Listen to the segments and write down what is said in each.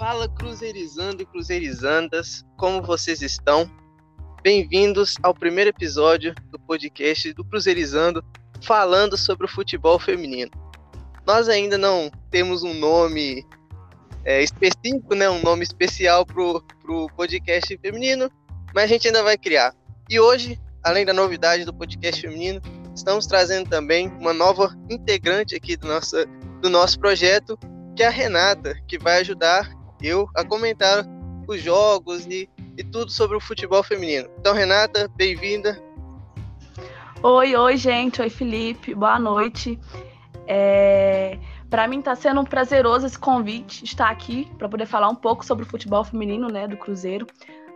Fala Cruzeirizando e Cruzeirizandas, como vocês estão? Bem-vindos ao primeiro episódio do podcast do Cruzeirizando, falando sobre o futebol feminino. Nós ainda não temos um nome é, específico, né, um nome especial para o podcast feminino, mas a gente ainda vai criar. E hoje, além da novidade do podcast feminino, estamos trazendo também uma nova integrante aqui do nosso, do nosso projeto, que é a Renata, que vai ajudar eu a comentar os jogos e, e tudo sobre o futebol feminino. Então, Renata, bem-vinda. Oi, oi, gente. Oi, Felipe. Boa noite. É... Para mim está sendo um prazeroso esse convite de estar aqui para poder falar um pouco sobre o futebol feminino, né, do Cruzeiro.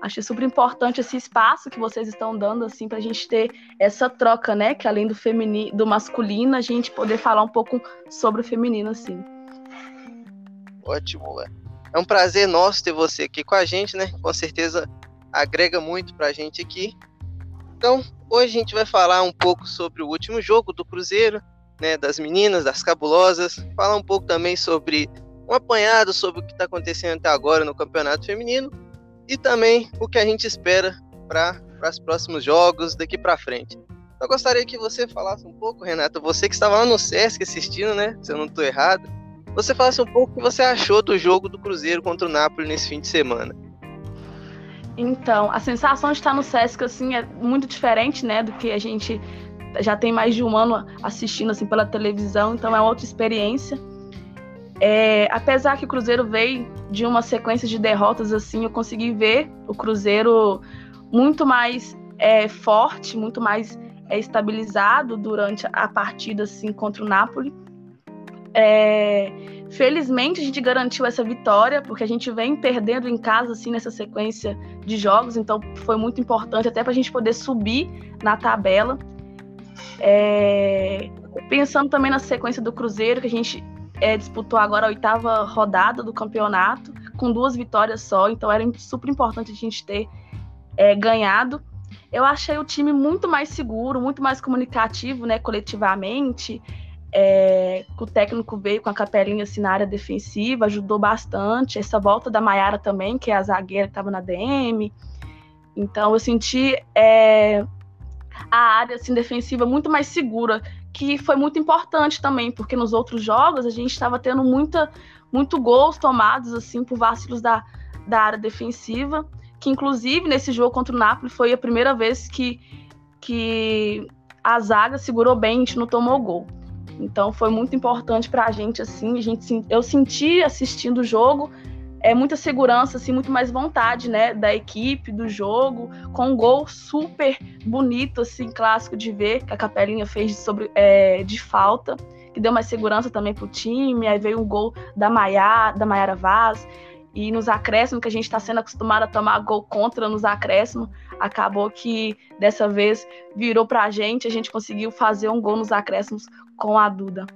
Achei super importante esse espaço que vocês estão dando assim para a gente ter essa troca, né, que além do feminino, do masculino, a gente poder falar um pouco sobre o feminino assim. Ótimo, é um prazer nosso ter você aqui com a gente, né? Com certeza agrega muito para a gente aqui. Então, hoje a gente vai falar um pouco sobre o último jogo do Cruzeiro, né, das meninas, das cabulosas, falar um pouco também sobre um apanhado sobre o que está acontecendo até agora no campeonato feminino e também o que a gente espera para os próximos jogos daqui para frente. Eu gostaria que você falasse um pouco, Renata, você que estava lá no Sesc assistindo, né? Se eu não estou errado, você falasse um pouco o que você achou do jogo do Cruzeiro contra o Napoli nesse fim de semana. Então, a sensação de estar no Sesc assim é muito diferente, né, do que a gente já tem mais de um ano assistindo assim pela televisão, então é outra experiência. É, apesar que o Cruzeiro veio de uma sequência de derrotas assim, eu consegui ver o Cruzeiro muito mais é, forte, muito mais é, estabilizado durante a partida assim contra o Napoli. É, felizmente a gente garantiu essa vitória, porque a gente vem perdendo em casa assim nessa sequência de jogos, então foi muito importante até para a gente poder subir na tabela. É, pensando também na sequência do Cruzeiro, que a gente é, disputou agora a oitava rodada do campeonato, com duas vitórias só, então era super importante a gente ter é, ganhado. Eu achei o time muito mais seguro, muito mais comunicativo, né, coletivamente. É, o técnico veio com a capelinha assim, na área defensiva, ajudou bastante. Essa volta da Maiara também, que é a zagueira que estava na DM. Então eu senti é, a área assim, defensiva muito mais segura, que foi muito importante também, porque nos outros jogos a gente estava tendo muita, muito gols tomados assim por vacilos da, da área defensiva, que inclusive nesse jogo contra o Napoli foi a primeira vez que, que a zaga segurou bem, a gente não tomou gol. Então foi muito importante para a gente assim, a gente eu senti assistindo o jogo é muita segurança, assim, muito mais vontade, né, da equipe, do jogo, com um gol super bonito, assim, clássico de ver, que a Capelinha fez sobre, é, de falta, que deu mais segurança também pro time, aí veio um gol da Maia, da Maiara Vaz, e nos acréscimos, que a gente está sendo acostumado a tomar gol contra nos acréscimos, acabou que dessa vez virou para a gente, a gente conseguiu fazer um gol nos acréscimos com a Duda.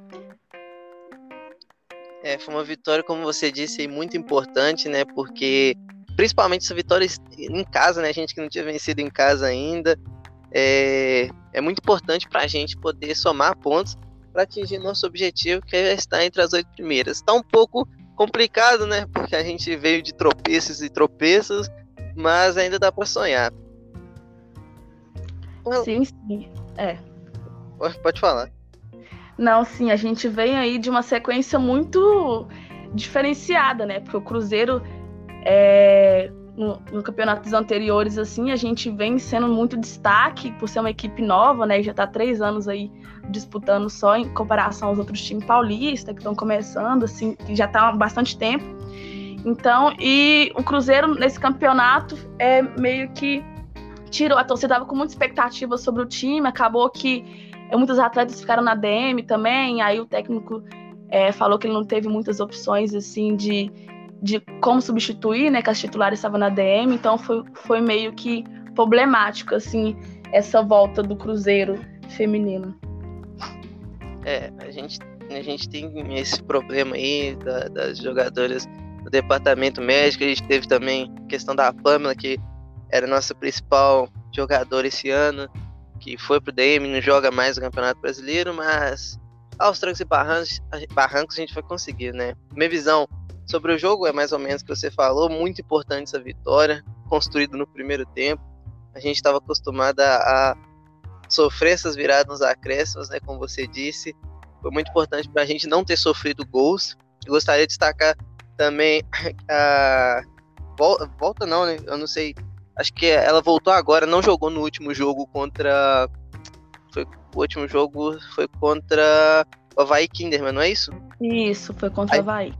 É, foi uma vitória, como você disse, muito importante, né? Porque principalmente essa vitória em casa, né? A gente que não tinha vencido em casa ainda. É, é muito importante para a gente poder somar pontos para atingir nosso objetivo, que é estar entre as oito primeiras. Está um pouco complicado, né? Porque a gente veio de tropeços e tropeços, mas ainda dá para sonhar. Sim, sim. É. Pode falar. Não, sim, a gente vem aí de uma sequência muito diferenciada, né? Porque o Cruzeiro, é, no, no campeonatos anteriores, assim, a gente vem sendo muito destaque por ser uma equipe nova, né? Já está três anos aí disputando só em comparação aos outros times paulistas que estão começando, assim, que já está há bastante tempo. Então, e o Cruzeiro nesse campeonato é meio que tirou a torcida tava com muita expectativa sobre o time, acabou que muitos atletas ficaram na DM também, aí o técnico é, falou que ele não teve muitas opções assim de, de como substituir, né? Que as titulares estavam na DM, então foi, foi meio que problemático assim essa volta do Cruzeiro feminino. É, a gente, a gente tem esse problema aí da, das jogadoras do departamento médico, a gente teve também a questão da Pamela, que era nossa principal jogadora esse ano, que foi pro DM, não joga mais o Campeonato Brasileiro, mas aos trancos e barrancos, barrancos a gente vai conseguir, né? Minha visão Sobre o jogo, é mais ou menos o que você falou, muito importante essa vitória, construída no primeiro tempo. A gente estava acostumado a, sofrer essas viradas nos acréscimos, né, como você disse. Foi muito importante para a gente não ter sofrido gols. Eu gostaria de destacar também a volta não, né? Eu não sei. Acho que ela voltou agora, não jogou no último jogo contra foi o último jogo foi contra o Havaí Kinderman, não é isso? Isso, foi contra o Havaí.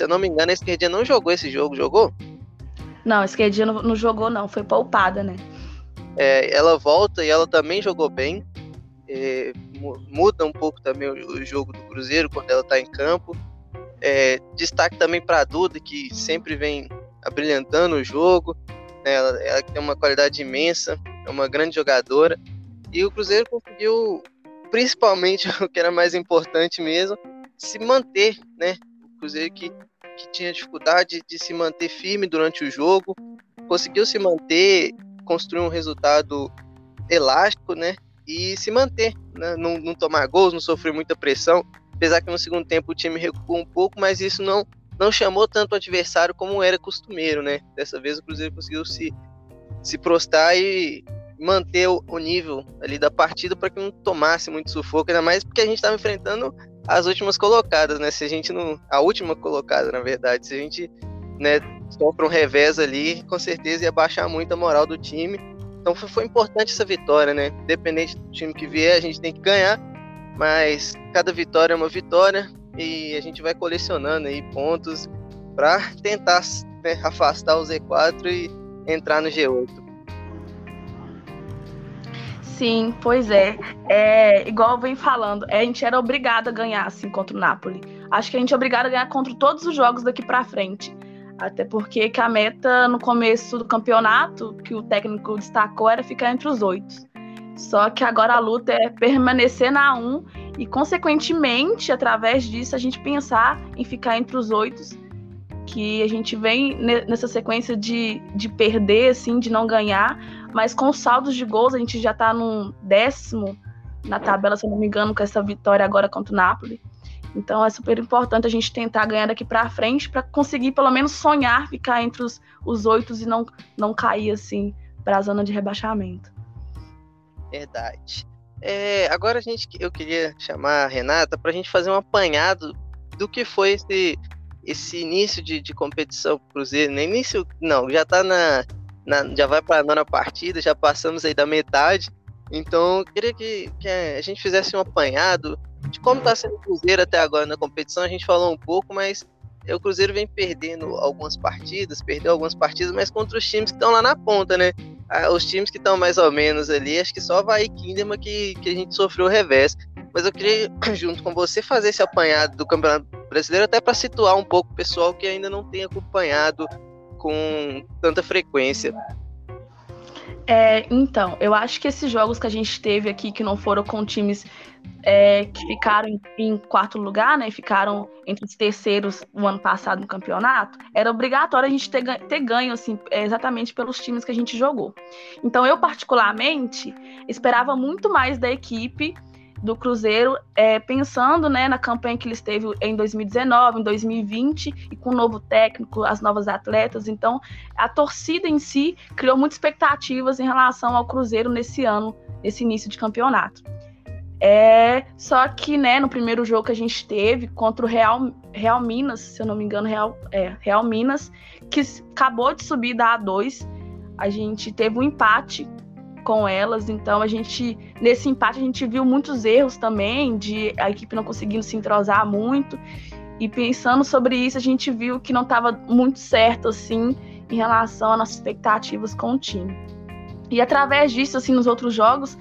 Se eu não me engano, a esquerdinha não jogou esse jogo, jogou? Não, a esquerdinha não, não jogou, não, foi poupada, né? É, ela volta e ela também jogou bem. É, muda um pouco também o, o, jogo do Cruzeiro quando ela está em campo. É, destaque também para a Duda, que sempre vem abrilhantando o jogo. Né? Ela, ela, tem uma qualidade imensa, é uma grande jogadora. E o Cruzeiro conseguiu, principalmente o que era mais importante mesmo, se manter, né? O Cruzeiro que, que tinha dificuldade de se manter firme durante o jogo, conseguiu se manter, construir um resultado elástico, né? E se manter, né? não, não tomar gols, não sofrer muita pressão. Apesar que no segundo tempo o time recuou um pouco, mas isso não, não chamou tanto o adversário como era costumeiro, né? Dessa vez o Cruzeiro conseguiu se, se prostrar e, manter o, o nível ali da partida para que não tomasse muito sufoco, ainda mais porque a gente estava enfrentando as últimas colocadas, né? Se a gente não. A última colocada, na verdade. Se a gente né, sofre um revés ali, com certeza ia baixar muito a moral do time. Então foi, foi importante essa vitória, né? Independente do time que vier, a gente tem que ganhar. Mas cada vitória é uma vitória e a gente vai colecionando aí pontos para tentar né, afastar o Z4 e entrar no G8. Sim, pois é. é. Igual eu venho falando, a gente era obrigado a ganhar assim contra o Napoli. Acho que a gente é obrigado a ganhar contra todos os jogos daqui para frente. Até porque a meta no começo do campeonato, que o técnico destacou, era ficar entre os oito. Só que agora a luta é permanecer na 1 e, consequentemente, através disso, a gente pensar em ficar entre os oito. Que a gente vem nessa sequência de, de perder, assim, de não ganhar, mas com os saldos de gols, a gente já está no décimo na tabela, se eu não me engano, com essa vitória agora contra o Napoli. Então é super importante a gente tentar ganhar daqui para frente para conseguir pelo menos sonhar ficar entre os, os oito e não, não cair assim para a zona de rebaixamento. Verdade. É, agora a gente, eu queria chamar a Renata para a gente fazer um apanhado do que foi esse, esse início de, de competição pro Cruzeiro. No início, não, já está na na, já vai para a nona partida, já passamos aí da metade. Então, queria que, que a gente fizesse um apanhado de como está sendo o Cruzeiro até agora na competição. A gente falou um pouco, mas o Cruzeiro vem perdendo algumas partidas, perdeu algumas partidas, mas contra os times que estão lá na ponta, né? Os times que estão mais ou menos ali, acho que só vai Kinderman que, que a gente sofreu o revés. Mas eu queria, junto com você, fazer esse apanhado do Campeonato Brasileiro, até para situar um pouco o pessoal que ainda não tem acompanhado com tanta frequência. É, então, eu acho que esses jogos que a gente teve aqui, que não foram com times é, que ficaram em, quarto lugar, né? Ficaram entre os terceiros no ano passado no campeonato, era obrigatório a gente ter, ter ganho, assim, é, exatamente pelos times que a gente jogou. Então, eu, particularmente, esperava muito mais da equipe do Cruzeiro, é, pensando né, na campanha que ele esteve em 2019, em 2020, e com o novo técnico, as novas atletas. Então, a torcida em si criou muitas expectativas em relação ao Cruzeiro nesse ano, nesse início de campeonato. É, só que né, no primeiro jogo que a gente teve contra o Real, Real Minas, se eu não me engano, Real, é, Real Minas, que acabou de subir da A2, a gente teve um empate com elas. Então a gente nesse empate a gente viu muitos erros também de a equipe não conseguindo se entrosar muito. E pensando sobre isso, a gente viu que não estava muito certo assim em relação às nossas expectativas com o time. E através disso, assim, nos outros jogos,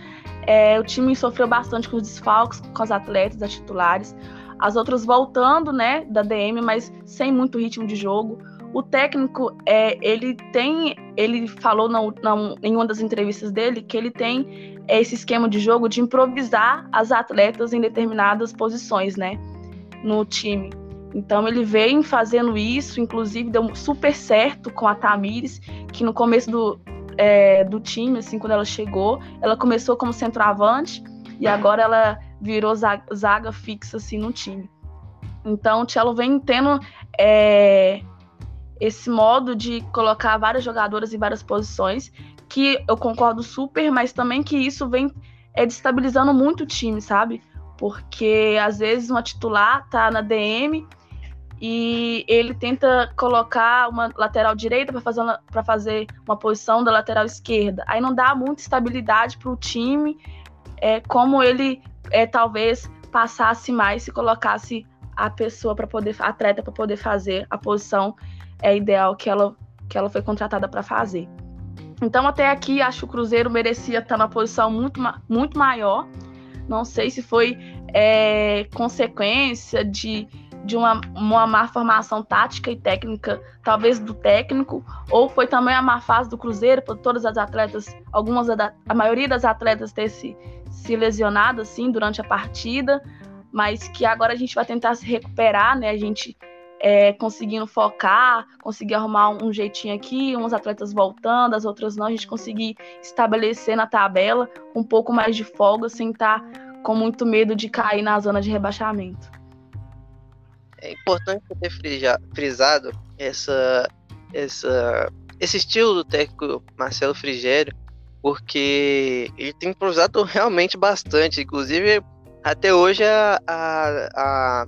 é, o time sofreu bastante com os desfalques, com os atletas, as titulares. As outras voltando, né, da DM, mas sem muito ritmo de jogo. O técnico, é, ele tem, ele falou na, na, em uma das entrevistas dele que ele tem esse esquema de jogo de improvisar as atletas em determinadas posições, né, no time. Então ele vem fazendo isso, inclusive deu super certo com a Tamires, que no começo do, é, do time, assim, quando ela chegou, ela começou como centroavante e agora ela virou zaga, zaga fixa assim no time. Então o Cello vem tendo é, esse modo de colocar várias jogadoras em várias posições, que eu concordo super, mas também que isso vem é, destabilizando muito o time, sabe? Porque às vezes uma titular tá na DM e ele tenta colocar uma lateral direita para fazer, uma, fazer uma posição da lateral esquerda. Aí não dá muita estabilidade para o time, é, como ele é, talvez passasse mais se colocasse a pessoa para poder, a atleta para poder fazer a posição é ideal que ela, que ela foi contratada para fazer. Então, até aqui, acho que o Cruzeiro merecia estar numa posição muito, muito maior. Não sei se foi é, consequência de, de uma, uma má formação tática e técnica, talvez do técnico, ou foi também a má fase do Cruzeiro, por todas as atletas, algumas, a maioria das atletas ter se, se lesionado assim durante a partida, mas que agora a gente vai tentar se recuperar, né? A gente é, conseguindo focar, conseguir arrumar um jeitinho aqui, uns atletas voltando, as outras não, a gente conseguir estabelecer na tabela um pouco mais de folga, sem estar com muito medo de cair na zona de rebaixamento. É importante ter frisado essa, essa, esse estilo do técnico Marcelo Frigério, porque ele tem improvisado realmente bastante. Inclusive, até hoje a, a, a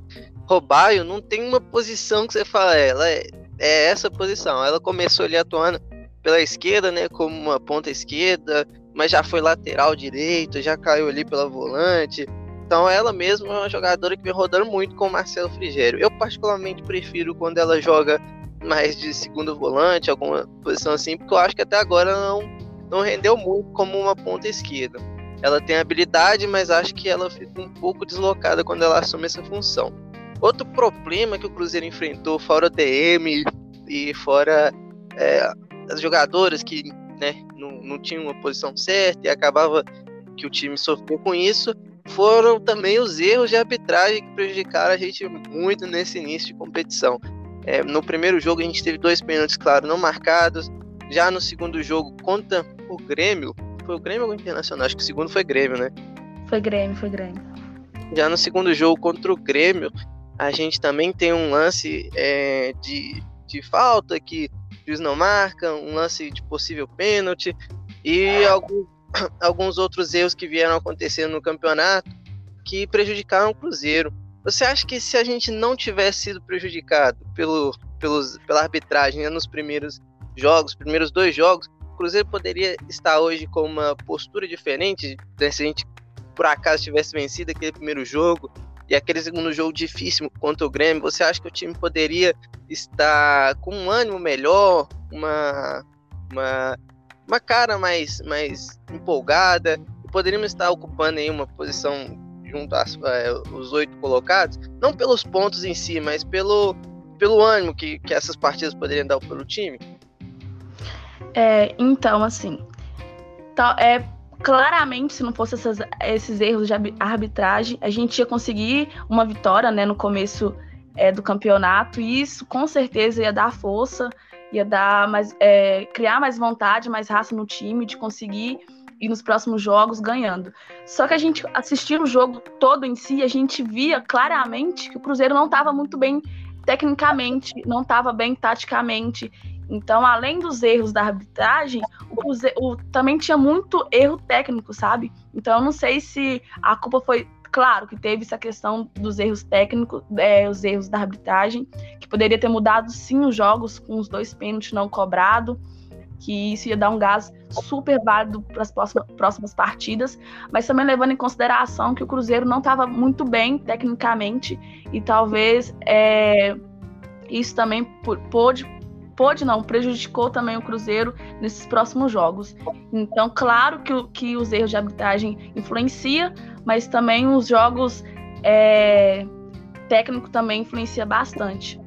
Robaio não tem uma posição que você fala, ela é, é essa posição. Ela começou ali atuando pela esquerda, né, como uma ponta esquerda, mas já foi lateral direito, já caiu ali pela volante. Então ela mesma é uma jogadora que vem rodando muito com o Marcelo Frigério. Eu particularmente prefiro quando ela joga mais de segundo volante, alguma posição assim, porque eu acho que até agora não, não rendeu muito como uma ponta esquerda. Ela tem habilidade, mas acho que ela fica um pouco deslocada quando ela assume essa função. Outro problema que o Cruzeiro enfrentou, fora o DM e fora é, as jogadoras que né, não, não tinham uma posição certa e acabava que o time sofreu com isso, foram também os erros de arbitragem que prejudicaram a gente muito nesse início de competição. É, no primeiro jogo a gente teve dois pênaltis, claro, não marcados. Já no segundo jogo contra o Grêmio, foi o Grêmio ou o Internacional? Acho que o segundo foi Grêmio, né? Foi Grêmio, foi Grêmio. Já no segundo jogo contra o Grêmio, a gente também tem um lance é, de, de falta que o juiz não marca, um lance de possível pênalti e alguns, alguns outros erros que vieram acontecendo no campeonato que prejudicaram o Cruzeiro. Você acha que se a gente não tivesse sido prejudicado pelo, pelos, pela arbitragem né, nos primeiros jogos, primeiros dois jogos, o Cruzeiro poderia estar hoje com uma postura diferente né, se a gente por acaso tivesse vencido aquele primeiro jogo e aquele segundo jogo difícil contra o Grêmio, você acha que o time poderia estar com um ânimo melhor, uma, uma, uma cara mais, mais empolgada? Poderíamos estar ocupando aí uma posição junto aos é, oito colocados, não pelos pontos em si, mas pelo, pelo ânimo que, que essas partidas poderiam dar pelo time? É, então, assim, tá, é, claramente, se não fosse essas, esses erros de arbitragem, a gente ia conseguir uma vitória né, no começo é, do campeonato, e isso com certeza ia dar força, ia dar mais, é, criar mais vontade, mais raça no time, de conseguir ir nos próximos jogos ganhando. Só que a gente assistia o jogo todo em si, a gente via claramente que o Cruzeiro não estava muito bem tecnicamente, não estava bem taticamente. Então, além dos erros da arbitragem, o, o, também tinha muito erro técnico, sabe? Então, eu não sei se a culpa foi. Claro que teve essa questão dos erros técnicos, é, os erros da arbitragem, que poderia ter mudado sim os jogos com os dois pênaltis não cobrados, que isso ia dar um gás super válido para as próximas, próximas partidas, mas também levando em consideração que o Cruzeiro não estava muito bem tecnicamente e talvez é, isso também pôde pôde não, prejudicou também o Cruzeiro nesses próximos jogos. Então, claro que, que os erros de arbitragem influencia, mas também os jogos é, técnico também influencia bastante.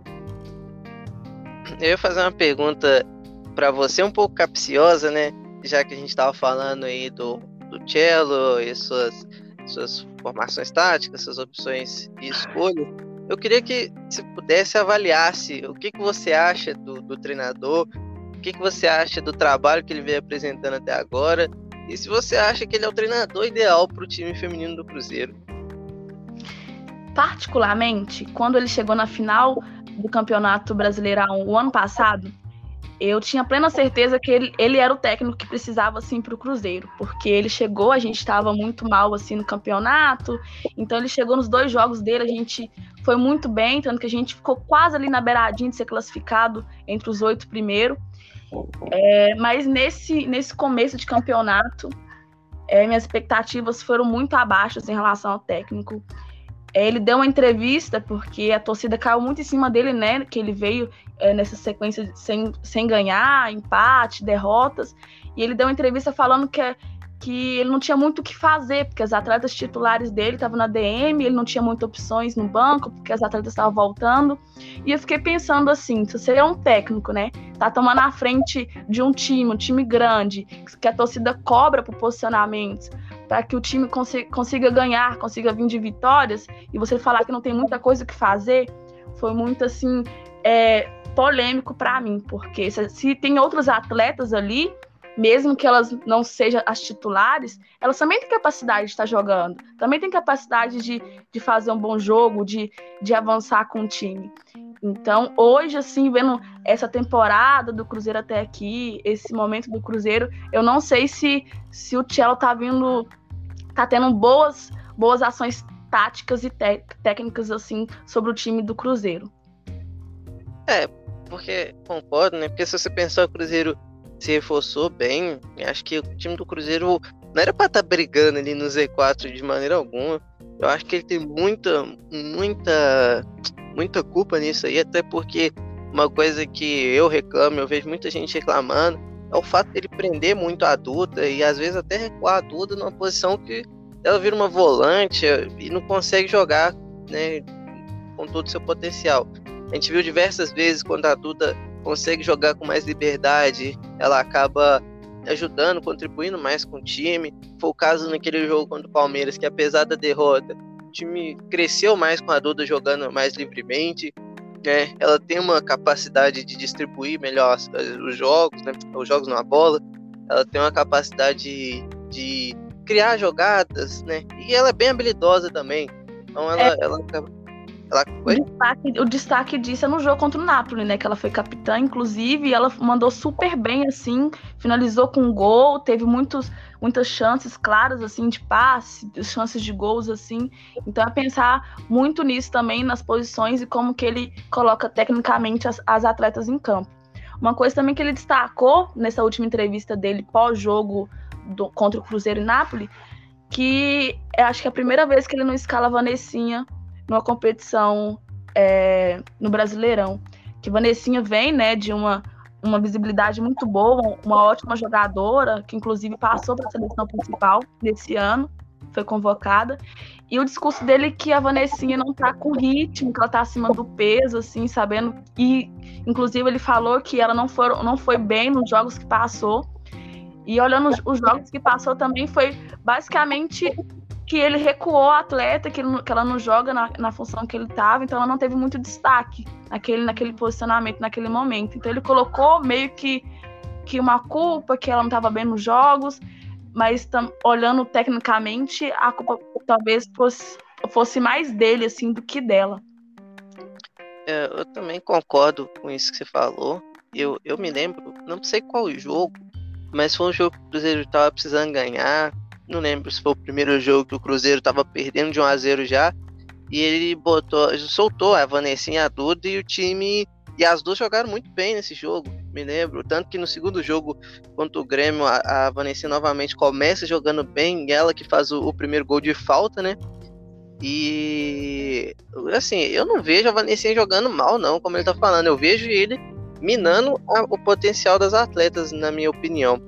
Eu ia fazer uma pergunta para você um pouco capciosa, né? Já que a gente estava falando aí do, do cello e suas, suas formações táticas, suas opções e escolhas. Eu queria que você pudesse avaliasse o que, que você acha do, do treinador, o que, que você acha do trabalho que ele vem apresentando até agora, e se você acha que ele é o treinador ideal para o time feminino do Cruzeiro. Particularmente, quando ele chegou na final do Campeonato Brasileirão o ano passado, eu tinha plena certeza que ele, ele era o técnico que precisava assim para o Cruzeiro, porque ele chegou, a gente estava muito mal assim no campeonato, então ele chegou nos dois jogos dele, a gente foi muito bem, tanto que a gente ficou quase ali na beiradinha de ser classificado entre os oito primeiros. É, mas nesse, nesse começo de campeonato, é, minhas expectativas foram muito abaixo em relação ao técnico. É, ele deu uma entrevista, porque a torcida caiu muito em cima dele, né? Que ele veio é, nessa sequência sem, sem ganhar, empate, derrotas. E ele deu uma entrevista falando que, que ele não tinha muito o que fazer, porque as atletas titulares dele estavam na DM, ele não tinha muitas opções no banco, porque as atletas estavam voltando. E eu fiquei pensando assim: se você é um técnico, né? Tá tomando a frente de um time, um time grande, que a torcida cobra por posicionamentos para que o time consiga, consiga ganhar, consiga vir de vitórias, e você falar que não tem muita coisa que fazer, foi muito assim. É, polêmico para mim, porque se, se, tem outros atletas ali, mesmo que elas não sejam as titulares, elas também têm capacidade de estar jogando, também têm capacidade de, de fazer um bom jogo, de, de avançar com o time. Então, hoje, assim, vendo essa temporada do Cruzeiro até aqui, esse momento do Cruzeiro, eu não sei se, se o Cello tá vindo, tá tendo boas, boas ações táticas e técnicas, assim, sobre o time do Cruzeiro. É, porque concordo, né? Porque se você pensar o Cruzeiro se reforçou bem, acho que o time do Cruzeiro não era para estar tá brigando ali no Z4 de maneira alguma. Eu acho que ele tem muita, muita, muita culpa nisso aí, até porque uma coisa que eu reclamo, eu vejo muita gente reclamando, é o fato dele prender muito a Duda e às vezes até recuar a Duda numa posição que ela vira uma volante e não consegue jogar, né, com todo o seu potencial. A gente viu diversas vezes quando a Duda consegue jogar com mais liberdade, ela acaba ajudando, contribuindo mais com o time. Foi o caso naquele jogo contra o Palmeiras, que apesar da derrota, o time cresceu mais com a Duda jogando mais livremente. Né? Ela tem uma capacidade de distribuir melhor os jogos, né? os jogos na bola. Ela tem uma capacidade de criar jogadas, né? E ela é bem habilidosa também. Então ela, é. ela O destaque, o destaque disso é no jogo contra o Napoli, né? Que ela foi capitã, inclusive, e ela mandou super bem, assim, finalizou com um gol, teve muitos, muitas chances claras, assim, de passe, chances de gols, assim. Então é pensar muito nisso também, nas posições e como que ele coloca tecnicamente as, as atletas em campo. Uma coisa também que ele destacou nessa última entrevista dele pós-jogo contra o Cruzeiro e Napoli, que acho que é a primeira vez que ele não escala a Vanessinha numa competição é, no Brasileirão. Que Vanessinha vem, né, de uma, uma visibilidade muito boa, uma ótima jogadora, que inclusive passou para a seleção principal desse ano, foi convocada. E o discurso dele é que a Vanessinha não tá com ritmo, que ela tá acima do peso, assim, sabendo. E, inclusive, ele falou que ela não foi, não foi bem nos jogos que passou. E olhando os jogos que passou também, foi basicamente que ele recuou a atleta, que, ele, que ela não joga na, na função que ele estava, então ela não teve muito destaque naquele, naquele posicionamento, naquele momento. Então ele colocou meio que, que uma culpa, que ela não estava bem nos jogos, mas tam, olhando tecnicamente, a culpa talvez fosse, fosse mais dele assim do que dela. É, eu também concordo com isso que você falou. Eu, eu me lembro, não sei qual jogo, mas foi um jogo que o Cruzeiro estava precisando ganhar não lembro se foi o primeiro jogo que o Cruzeiro tava perdendo de 1 a 0 já. E ele botou, soltou a Vanessinha a Duda e o time. E as duas jogaram muito bem nesse jogo, me lembro. Tanto que no segundo jogo contra o Grêmio, a, a Vanessinha novamente começa jogando bem, ela que faz o, o primeiro gol de falta, né? E assim, eu não vejo a Vanessinha jogando mal, não, como ele tá falando. Eu vejo ele minando a, o potencial das atletas, na minha opinião.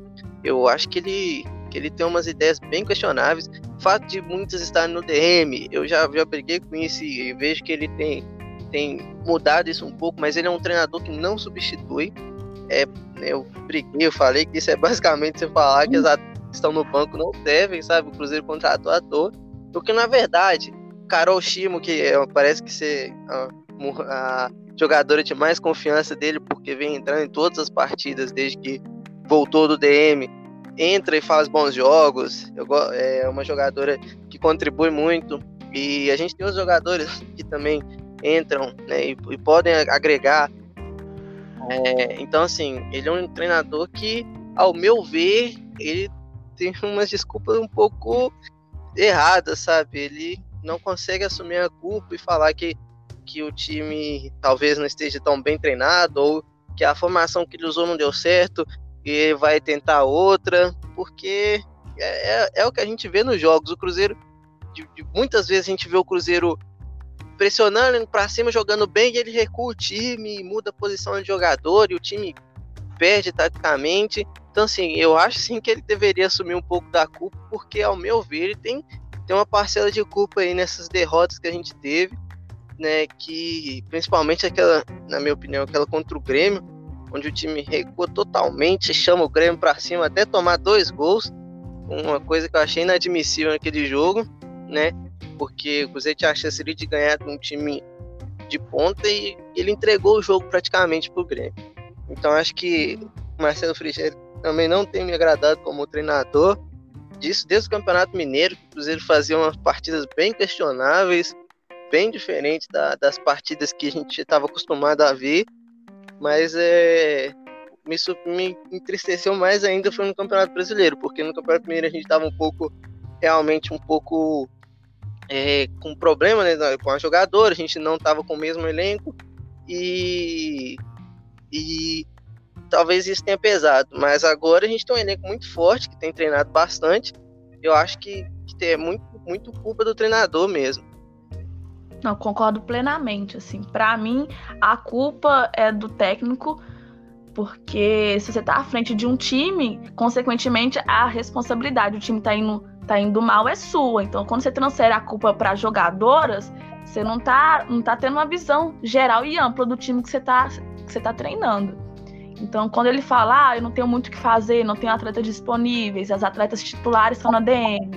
Eu acho que ele que ele tem umas ideias bem questionáveis. O fato de muitos estarem no DM, eu já, já briguei com isso e vejo que ele tem, tem mudado isso um pouco, mas ele é um treinador que não substitui. É, eu briguei, eu falei que isso é basicamente você falar que as estão no banco não devem, sabe? O Cruzeiro contratou à toa. Porque na verdade, Carol Shimo, que é, parece que ser a, a jogadora de mais confiança dele, porque vem entrando em todas as partidas desde que voltou do DM, entra e faz bons jogos. Eu, é uma jogadora que contribui muito. E a gente tem os jogadores que também entram né, e, e podem agregar. É, então, assim, ele é um treinador que, ao meu ver, ele tem umas desculpas um pouco erradas, sabe? Ele não consegue assumir a culpa e falar que, que o time talvez não esteja tão bem treinado ou que a formação que ele usou não deu certo e vai tentar outra, porque é, é, é o que a gente vê nos jogos. O Cruzeiro, de, de, muitas vezes a gente vê o Cruzeiro pressionando para cima, jogando bem, e ele recua o time, muda a posição de jogador e o time perde taticamente. Então, assim, eu acho sim que ele deveria assumir um pouco da culpa, porque, ao meu ver, ele tem, tem uma parcela de culpa aí nessas derrotas que a gente teve, né? Que principalmente aquela, na minha opinião, aquela contra o Grêmio, onde o time recua totalmente, chama o Grêmio para cima até tomar dois gols. Uma coisa que eu achei inadmissível naquele jogo, né? Porque o Cruzeiro tinha a chance de ganhar de um time de ponta e ele entregou o jogo praticamente pro Grêmio. Então acho que o Marcelo Frigeiro também não tem me agradado como treinador. Disso desde o Campeonato Mineiro, que o Cruzeiro fazia umas partidas bem questionáveis, bem diferentes da, das partidas que a gente estava acostumado a ver. Mas é, me, me entristeceu mais ainda foi no Campeonato Brasileiro, porque no Campeonato Mineiro a gente estava um pouco, realmente um pouco é, com problema né, com a jogadora, a gente não estava com o mesmo elenco e, e talvez isso tenha pesado, mas agora a gente tem um elenco muito forte, que tem treinado bastante. Eu acho que, que é muito, muito culpa do treinador mesmo. Não, concordo plenamente, assim. Para mim, a culpa é do técnico, porque se você tá à frente de um time, consequentemente, a responsabilidade, o time tá indo, tá indo mal, é sua. Então, quando você transfere a culpa para jogadoras, você não tá, não tá tendo uma visão geral e ampla do time que você tá, que você tá treinando. Então, quando ele fala, ah, eu não tenho muito o que fazer, não tenho atletas disponíveis, as atletas titulares estão na DM.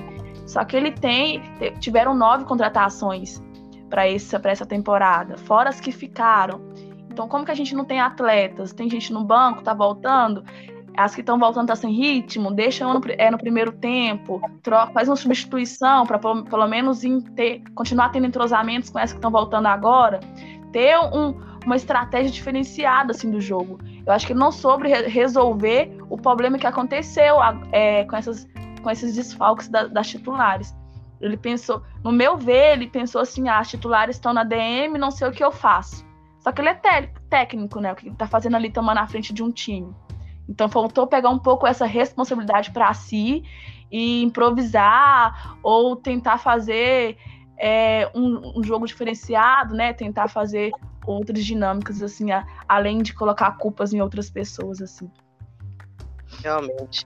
Só que ele tem, tiveram nove contratações para essa, essa temporada, fora as que ficaram. Então, como que a gente não tem atletas? Tem gente no banco, tá voltando, as que estão voltando tá sem ritmo, deixa no, é, no primeiro tempo, troca, faz uma substituição para pelo, pelo, menos ter, continuar tendo entrosamentos com essas que estão voltando agora, ter um, uma estratégia diferenciada assim do jogo. Eu acho que não sobre resolver o problema que aconteceu é, com, essas, com esses desfalques da, das titulares. Ele pensou, no meu ver, ele pensou assim: ah, as titulares estão na DM, não sei o que eu faço. Só que ele é técnico, né? O que ele tá fazendo ali tomando na frente de um time. Então faltou pegar um pouco essa responsabilidade para si e improvisar ou tentar fazer é, um, um, jogo diferenciado, né? Tentar fazer outras dinâmicas, assim, a, além de colocar culpas em outras pessoas, assim. Realmente.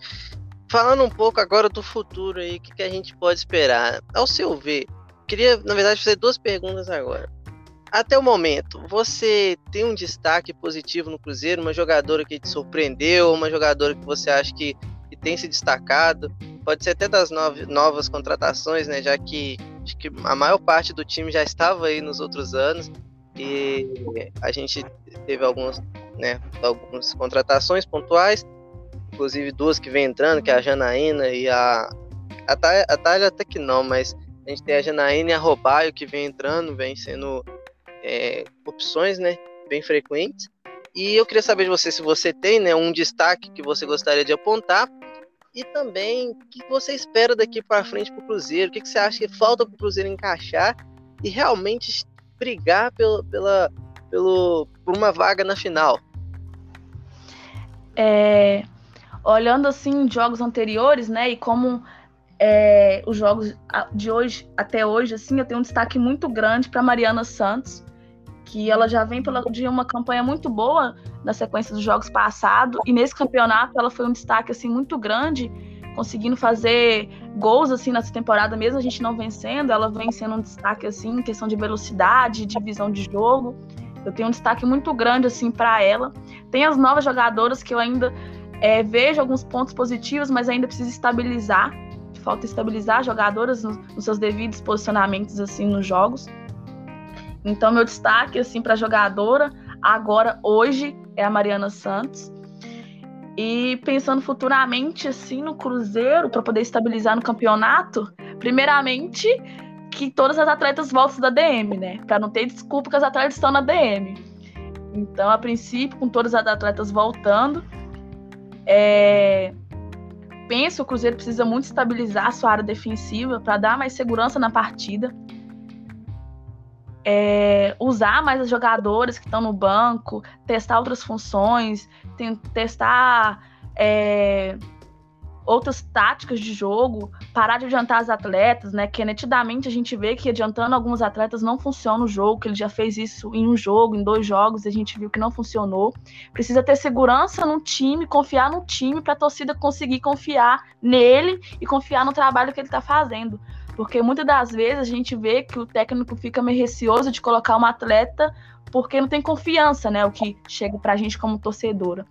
Falando um pouco agora do futuro aí, o que, que a gente pode esperar? Ao seu ver, queria, na verdade, fazer duas perguntas agora. Até o momento, você tem um destaque positivo no Cruzeiro? Uma jogadora que te surpreendeu? Uma jogadora que você acha que, que tem se destacado? Pode ser até das novas, novas contratações, né? Já que que a maior parte do time já estava aí nos outros anos. E a gente teve algumas, né, algumas contratações pontuais, inclusive duas que vem entrando, que é a Janaína e a. A Thalia, a Thalia até que não, mas a gente tem a Janaína e a Robaio que vem entrando, vem sendo é, opções né, bem frequentes. E eu queria saber de você se você tem né, um destaque que você gostaria de apontar e também o que você espera daqui para frente para o Cruzeiro, o que, que você acha que falta para o Cruzeiro encaixar e realmente brigar pelo, pela, pelo, por uma vaga na final. É, olhando assim jogos anteriores, né, e como é, os jogos de hoje até hoje, assim, eu tenho um destaque muito grande para Mariana Santos, que ela já vem pela, de uma campanha muito boa na sequência dos jogos passados, e nesse campeonato ela foi um destaque assim muito grande conseguindo fazer gols assim nessa temporada, mesmo a gente não vencendo, ela vem sendo um destaque assim em questão de velocidade, de visão de jogo. Eu tenho um destaque muito grande assim para ela. Tem as novas jogadoras que eu ainda é, vejo alguns pontos positivos, mas ainda precisa estabilizar. Falta estabilizar jogadoras nos, seus devidos posicionamentos assim nos jogos. Então meu destaque assim para jogadora agora hoje é a Mariana Santos. E pensando futuramente assim no Cruzeiro para poder estabilizar no campeonato, primeiramente que todas as atletas voltem da DM, né? Para não ter desculpa que as atletas estão na DM. Então, a princípio, com todas as atletas voltando, é... penso que o Cruzeiro precisa muito estabilizar a sua área defensiva para dar mais segurança na partida. É... usar mais as jogadoras que estão no banco, testar outras funções, testar é outras táticas de jogo, parar de adiantar as atletas, né? Que nitidamente a gente vê que adiantando alguns atletas não funciona o jogo, que ele já fez isso em um jogo, em dois jogos, a gente viu que não funcionou. Precisa ter segurança no time, confiar no time para a torcida conseguir confiar nele e confiar no trabalho que ele está fazendo. Porque muitas das vezes a gente vê que o técnico fica meio receoso de colocar uma atleta porque não tem confiança, né? O que chega para a gente como torcedora.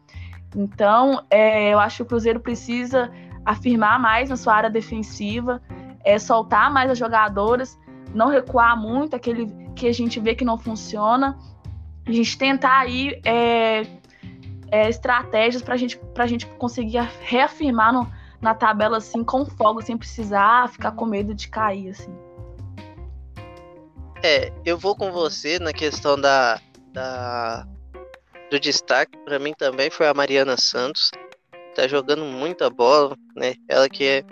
Então, é, eu acho que o Cruzeiro precisa afirmar mais na sua área defensiva, é, soltar mais as jogadoras, não recuar muito aquele que a gente vê que não funciona. A gente tentar aí é, é, estratégias para gente, a gente conseguir reafirmar no, na tabela assim com folga, sem precisar ficar com medo de cair assim. É, eu vou com você na questão da, da do destaque para mim também foi a Mariana Santos. Tá jogando muita bola, né? Ela que é,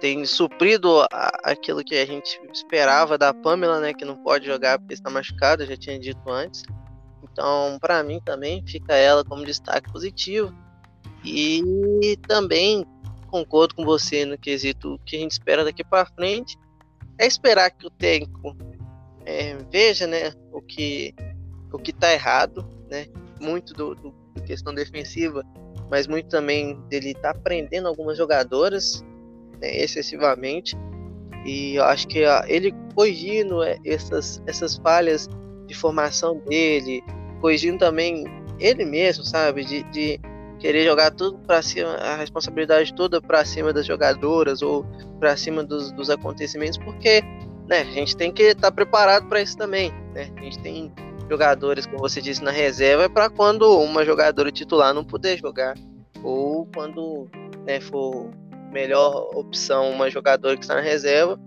tem suprido a, aquilo que a gente esperava da Pamela, né? Que não pode jogar porque está machucada, já tinha dito antes. Então, para mim também fica ela como destaque positivo. E também concordo com você no quesito que a gente espera daqui para frente. É esperar que o técnico é, veja, né, o que o que está errado, né? Muito do, do, questão defensiva, mas muito também dele estar tá prendendo algumas jogadoras né, excessivamente. E eu acho que ele corrigindo é, essas, essas falhas de formação dele, corrigindo também ele mesmo, sabe? De, de querer jogar tudo para cima, a responsabilidade toda para cima das jogadoras ou para cima dos, dos acontecimentos, porque né, a gente tem que estar tá preparado para isso também. Né? A gente tem jogadores, como você disse, na reserva é para quando uma jogadora titular não puder jogar ou quando né, for melhor opção uma jogadora que está na reserva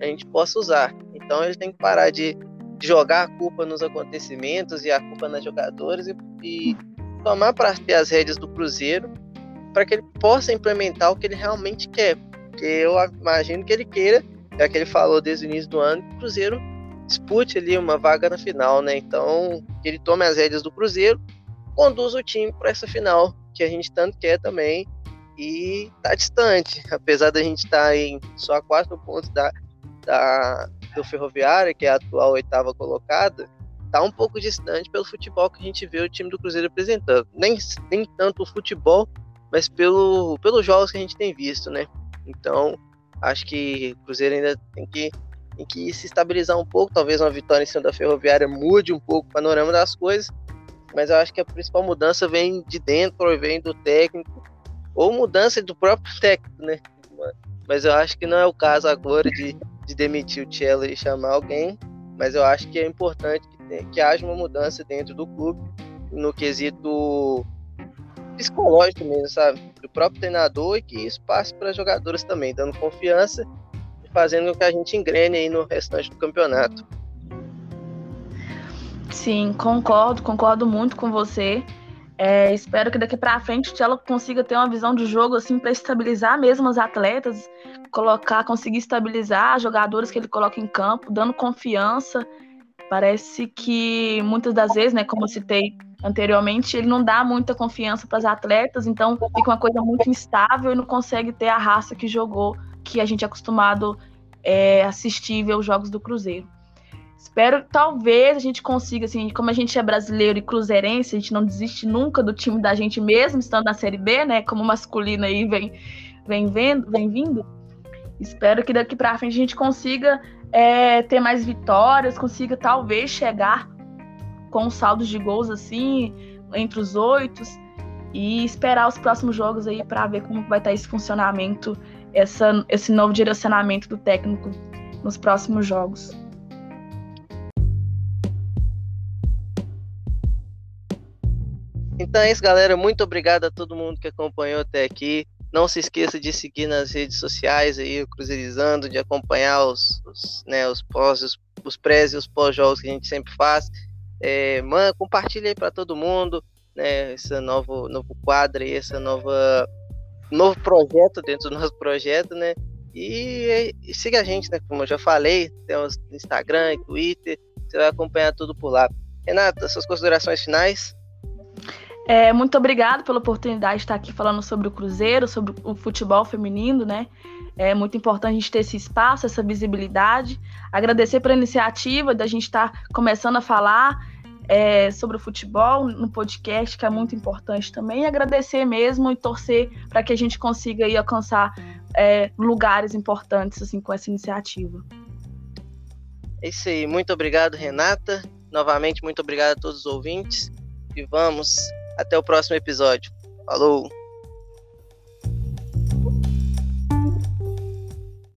a gente possa usar. Então ele tem que parar de, jogar a culpa nos acontecimentos e a culpa nas jogadoras e, e tomar para ter as rédeas do Cruzeiro para que ele possa implementar o que ele realmente quer. Porque eu imagino que ele queira, já que ele falou desde o início do ano, que o Cruzeiro dispute ali uma vaga na final, né? Então, ele tome as rédeas do Cruzeiro, conduz o time para essa final que a gente tanto quer também e tá distante, apesar da gente estar tá em só quatro pontos da, da do Ferroviária, que é a atual oitava colocada, tá um pouco distante pelo futebol que a gente vê o time do Cruzeiro apresentando. Nem, nem tanto o futebol, mas pelo, pelos jogos que a gente tem visto, né? Então, acho que o Cruzeiro ainda tem que em que se estabilizar um pouco, talvez uma vitória em cima da Ferroviária mude um pouco o panorama das coisas, mas eu acho que a principal mudança vem de dentro, vem do técnico, ou mudança do próprio técnico, né? Mas eu acho que não é o caso agora de, de demitir o Cello e chamar alguém, mas eu acho que é importante que, que haja uma mudança dentro do clube, no quesito psicológico mesmo, sabe? Do próprio treinador e que isso passe para jogadores também, dando confiança fazendo com que a gente engrene aí no restante do campeonato. Sim, concordo, concordo muito com você. É, espero que daqui para frente ela consiga ter uma visão de jogo assim para estabilizar mesmo os atletas, colocar, conseguir estabilizar jogadores que ele coloca em campo, dando confiança. Parece que muitas das vezes, né, como eu citei anteriormente, ele não dá muita confiança para os atletas, então fica uma coisa muito instável e não consegue ter a raça que jogou que a gente é acostumado é, assistir ver os jogos do Cruzeiro. Espero que talvez a gente consiga, assim, como a gente é brasileiro e cruzeirense, a gente não desiste nunca do time da gente mesmo, estando na Série B, né? Como masculino aí vem, vem, vendo, vem vindo. Espero que daqui para frente a gente consiga é, ter mais vitórias, consiga talvez chegar com saldos de gols assim, entre os oito, e esperar os próximos jogos aí para ver como vai estar esse funcionamento essa, esse novo direcionamento do técnico nos próximos jogos. Então é isso, galera. Muito obrigado a todo mundo que acompanhou até aqui. Não se esqueça de seguir nas redes sociais aí, o Cruzeirizando, de acompanhar os, os, né, os pós, os, os pré e os pós-jogos que a gente sempre faz. É, man, compartilha aí para todo mundo, né, esse novo, novo quadro aí, essa nova novo projeto dentro do nosso projeto, né? E, e, siga a gente, né? Como eu já falei, temos Instagram Twitter, você vai acompanhar tudo por lá. Renata, suas considerações finais? É, muito obrigado pela oportunidade de estar aqui falando sobre o Cruzeiro, sobre o futebol feminino, né? É muito importante a gente ter esse espaço, essa visibilidade. Agradecer pela iniciativa da gente estar começando a falar é, sobre o futebol no podcast, que é muito importante também. E agradecer mesmo e torcer para que a gente consiga aí alcançar é, lugares importantes assim com essa iniciativa. É isso aí. Muito obrigado, Renata. Novamente, muito obrigado a todos os ouvintes. E vamos até o próximo episódio. Falou!